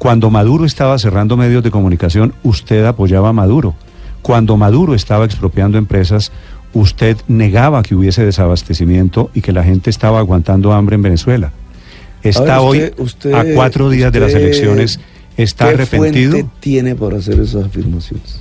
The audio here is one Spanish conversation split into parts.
Cuando Maduro estaba cerrando medios de comunicación, usted apoyaba a Maduro. Cuando Maduro estaba expropiando empresas, usted negaba que hubiese desabastecimiento y que la gente estaba aguantando hambre en Venezuela. Está A ver, hoy, usted- a cuatro días de las elecciones, está ¿Qué arrepentido. tiene para hacer esas afirmaciones?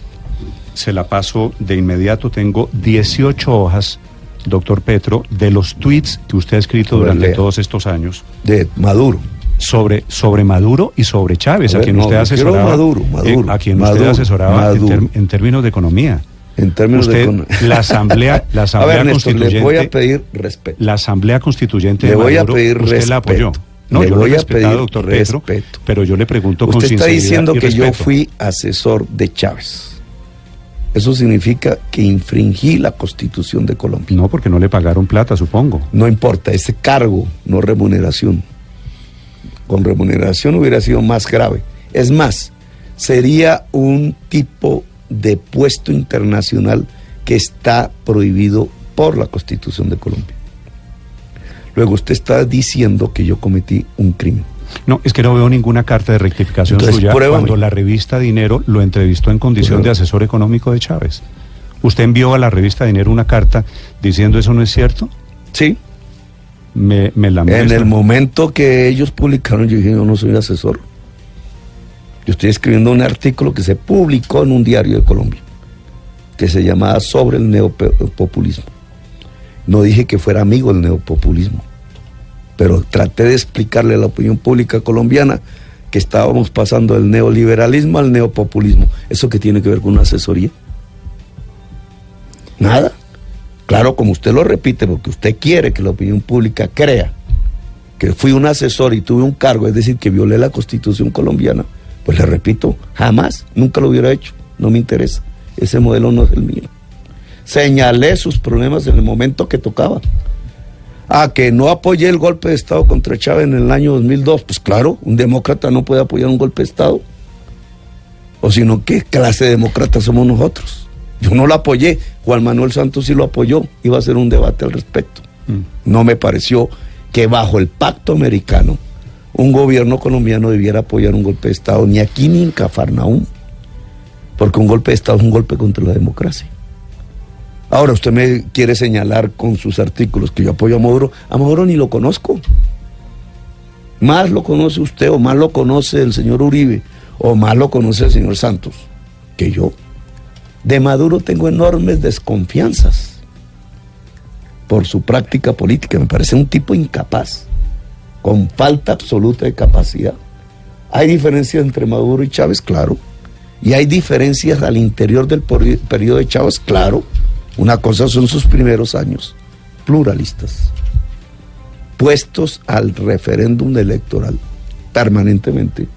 Se la paso de inmediato. Tengo 18 hojas, doctor Petro, de los tweets que usted ha escrito ver, durante lea. todos estos años De Maduro. Sobre, sobre Maduro y sobre Chávez, A a, ver, quien no, usted asesoraba. Maduro, Maduro, eh, a quien Maduro, usted asesoraba en, Maduro. ter- en términos de economía. En términos Usted, de... econo- la asamblea, la A asamblea ver, Néstor, constituyente, le voy a pedir respeto. la asamblea constituyente Le de voy a Maduro, pedir usted la apoyó. respeto. No, Le yo voy lo a he pedir doctor Petro, respeto. pero yo le pregunto con Usted está diciendo que yo respeto. fui asesor de Chávez. Eso significa que infringí la constitución de Colombia. No, porque no le pagaron plata, supongo. No importa, ese cargo, no remuneración. Con remuneración hubiera sido más grave. Es más, sería un tipo de puesto internacional que está prohibido por la Constitución de Colombia. Luego usted está diciendo que yo cometí un crimen. No, es que no veo ninguna carta de rectificación Entonces, suya pruébame. cuando la revista Dinero lo entrevistó en condición Pruébame. de asesor económico de Chávez. ¿Usted envió a la revista Dinero una carta diciendo eso no es cierto? Sí, Me, me la en el momento que ellos publicaron, yo dije, yo no soy asesor. Yo estoy escribiendo un artículo que se publicó en un diario de Colombia, que se llamaba Sobre el neopopulismo. No dije que fuera amigo del neopopulismo, pero traté de explicarle a la opinión pública colombiana que estábamos pasando del neoliberalismo al neopopulismo. ¿Eso que tiene que ver con una asesoría? Nada. Claro, como usted lo repite, porque usted quiere que la opinión pública crea que fui un asesor y tuve un cargo, es decir, que violé la constitución colombiana, pues le repito, jamás, nunca lo hubiera hecho, no me interesa, ese modelo no es el mío. Señalé sus problemas en el momento que tocaba. A que no apoyé el golpe de Estado contra Chávez en el año 2002, pues claro, un demócrata no puede apoyar un golpe de Estado. O sino, ¿qué clase de demócratas somos nosotros? Yo no lo apoyé, Juan Manuel Santos sí lo apoyó, iba a hacer un debate al respecto. Mm. No me pareció que bajo el pacto americano un gobierno colombiano debiera apoyar un golpe de Estado, ni aquí ni en Cafarnaúm, porque un golpe de Estado es un golpe contra la democracia. Ahora usted me quiere señalar con sus artículos que yo apoyo a Maduro, a Maduro ni lo conozco. Más lo conoce usted o más lo conoce el señor Uribe o más lo conoce el señor Santos que yo. De Maduro tengo enormes desconfianzas por su práctica política. Me parece un tipo incapaz, con falta absoluta de capacidad. Hay diferencias entre Maduro y Chávez, claro. Y hay diferencias al interior del peri- periodo de Chávez, claro. Una cosa son sus primeros años, pluralistas, puestos al referéndum electoral permanentemente.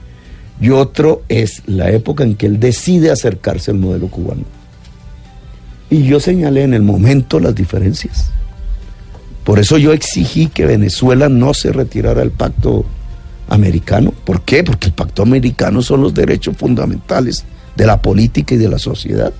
Y otro es la época en que él decide acercarse al modelo cubano. Y yo señalé en el momento las diferencias. Por eso yo exigí que Venezuela no se retirara del pacto americano. ¿Por qué? Porque el pacto americano son los derechos fundamentales de la política y de la sociedad.